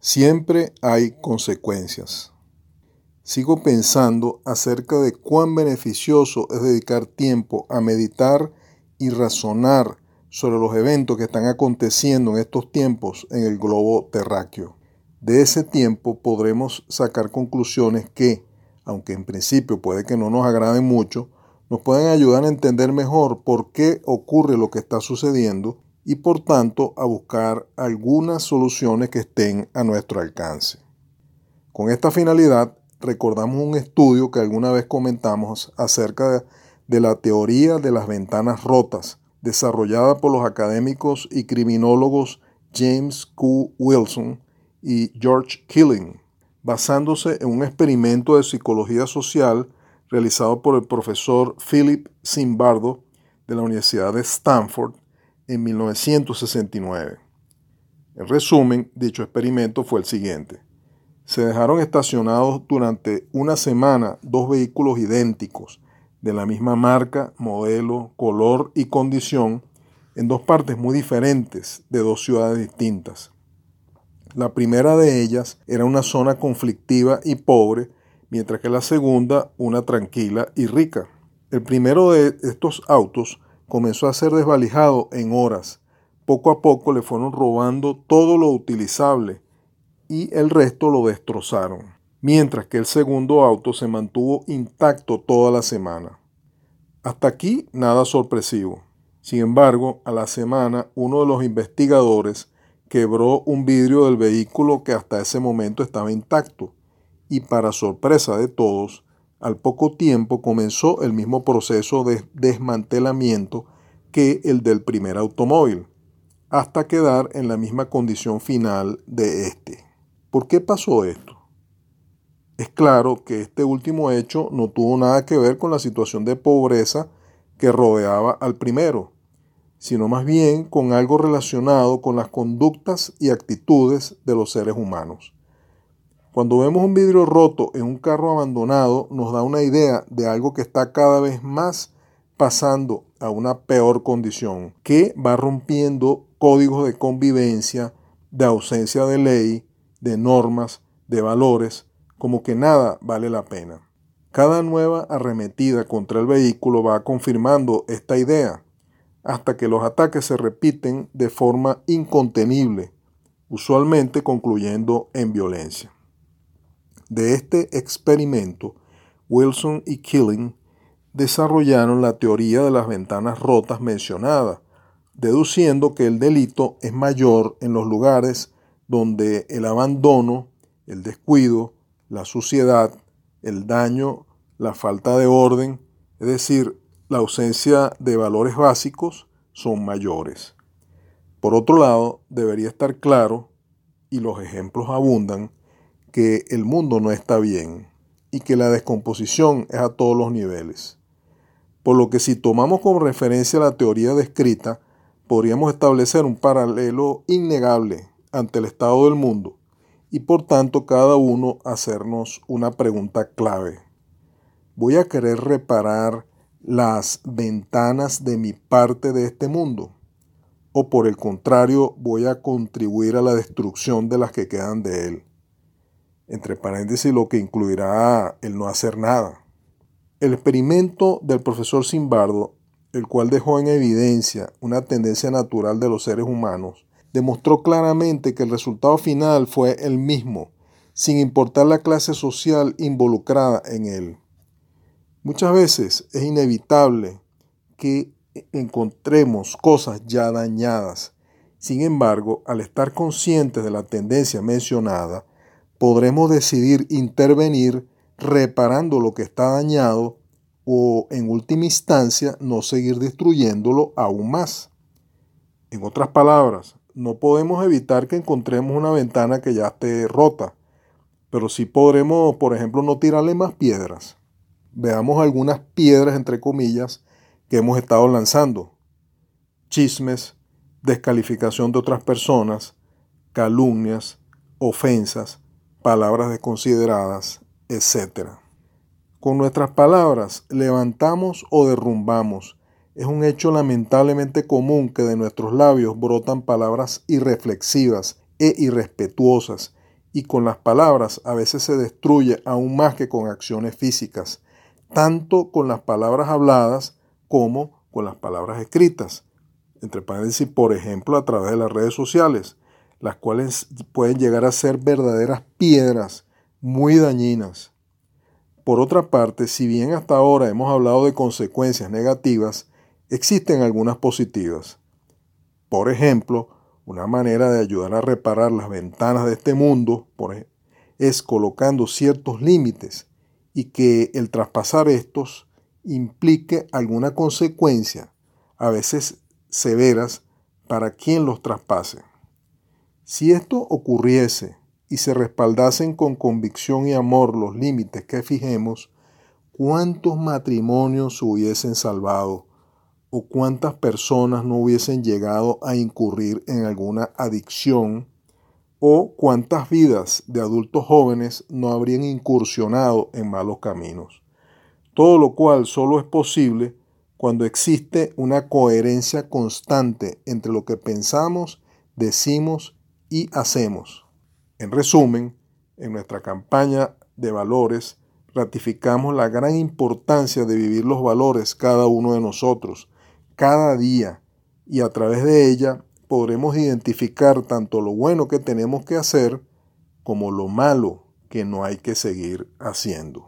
Siempre hay consecuencias. Sigo pensando acerca de cuán beneficioso es dedicar tiempo a meditar y razonar sobre los eventos que están aconteciendo en estos tiempos en el globo terráqueo. De ese tiempo podremos sacar conclusiones que, aunque en principio puede que no nos agraden mucho, nos pueden ayudar a entender mejor por qué ocurre lo que está sucediendo y por tanto a buscar algunas soluciones que estén a nuestro alcance. Con esta finalidad, recordamos un estudio que alguna vez comentamos acerca de, la teoría de las ventanas rotas, desarrollada por los académicos y criminólogos James Q. Wilson y George Killing, basándose en un experimento de psicología social realizado por el profesor Philip Zimbardo de la Universidad de Stanford en 1969. En resumen, dicho experimento fue el siguiente. Se dejaron estacionados durante una semana dos vehículos idénticos, de la misma marca, modelo, color y condición, en dos partes muy diferentes de dos ciudades distintas. La primera de ellas era una zona conflictiva y pobre, mientras que la segunda una tranquila y rica. El primero de estos autos comenzó a ser desvalijado en horas. Poco a poco le fueron robando todo lo utilizable y el resto lo destrozaron, mientras que el segundo auto se mantuvo intacto toda la semana. Hasta aquí nada sorpresivo. Sin embargo, a la semana uno de los investigadores quebró un vidrio del vehículo que hasta ese momento estaba intacto y para sorpresa de todos, al poco tiempo comenzó el mismo proceso de desmantelamiento que el del primer automóvil, hasta quedar en la misma condición final de este. ¿Por qué pasó esto? Es claro que este último hecho no tuvo nada que ver con la situación de pobreza que rodeaba al primero, sino más bien con algo relacionado con las conductas y actitudes de los seres humanos. Cuando vemos un vidrio roto en un carro abandonado, nos da una idea de algo que está cada vez más pasando a una peor condición, que va rompiendo códigos de convivencia, de ausencia de ley, de normas, de valores, como que nada vale la pena. Cada nueva arremetida contra el vehículo va confirmando esta idea, hasta que los ataques se repiten de forma incontenible, usualmente concluyendo en violencia. De este experimento, Wilson y Killing desarrollaron la teoría de las ventanas rotas mencionada, deduciendo que el delito es mayor en los lugares donde el abandono, el descuido, la suciedad, el daño, la falta de orden, es decir, la ausencia de valores básicos, son mayores. Por otro lado, debería estar claro, y los ejemplos abundan, que el mundo no está bien y que la descomposición es a todos los niveles. Por lo que si tomamos como referencia la teoría descrita, podríamos establecer un paralelo innegable ante el estado del mundo y por tanto cada uno hacernos una pregunta clave. ¿Voy a querer reparar las ventanas de mi parte de este mundo? ¿O por el contrario voy a contribuir a la destrucción de las que quedan de él? Entre paréntesis lo que incluirá el no hacer nada. El experimento del profesor Simbardo, el cual dejó en evidencia una tendencia natural de los seres humanos, demostró claramente que el resultado final fue el mismo, sin importar la clase social involucrada en él. Muchas veces es inevitable que encontremos cosas ya dañadas. Sin embargo, al estar conscientes de la tendencia mencionada, podremos decidir intervenir reparando lo que está dañado o en última instancia no seguir destruyéndolo aún más. En otras palabras, no podemos evitar que encontremos una ventana que ya esté rota, pero sí podremos, por ejemplo, no tirarle más piedras. Veamos algunas piedras, entre comillas, que hemos estado lanzando. Chismes, descalificación de otras personas, calumnias, ofensas, palabras desconsideradas, etc. Con nuestras palabras levantamos o derrumbamos. Es un hecho lamentablemente común que de nuestros labios brotan palabras irreflexivas e irrespetuosas y con las palabras a veces se destruye aún más que con acciones físicas, tanto con las palabras habladas como con las palabras escritas. Entre paréntesis, por ejemplo, a través de las redes sociales, las cuales pueden llegar a ser verdaderas piedras muy dañinas. Por otra parte, si bien hasta ahora hemos hablado de consecuencias negativas, existen algunas positivas. Por ejemplo, una manera de ayudar a reparar las ventanas de este mundo es colocando ciertos límites y que el traspasar estos implique alguna consecuencia, a veces severas, para quien los traspase. Si esto ocurriese y se respaldasen con convicción y amor los límites que fijemos, ¿cuántos matrimonios se hubiesen salvado? o cuántas personas no hubiesen llegado a incurrir en alguna adicción o cuántas vidas de adultos jóvenes no habrían incursionado en malos caminos. Todo lo cual solo es posible cuando existe una coherencia constante entre lo que pensamos, decimos y hacemos. En resumen, en nuestra campaña de valores ratificamos la gran importancia de vivir los valores cada uno de nosotros, cada día y a través de ella podremos identificar tanto lo bueno que tenemos que hacer como lo malo que no hay que seguir haciendo.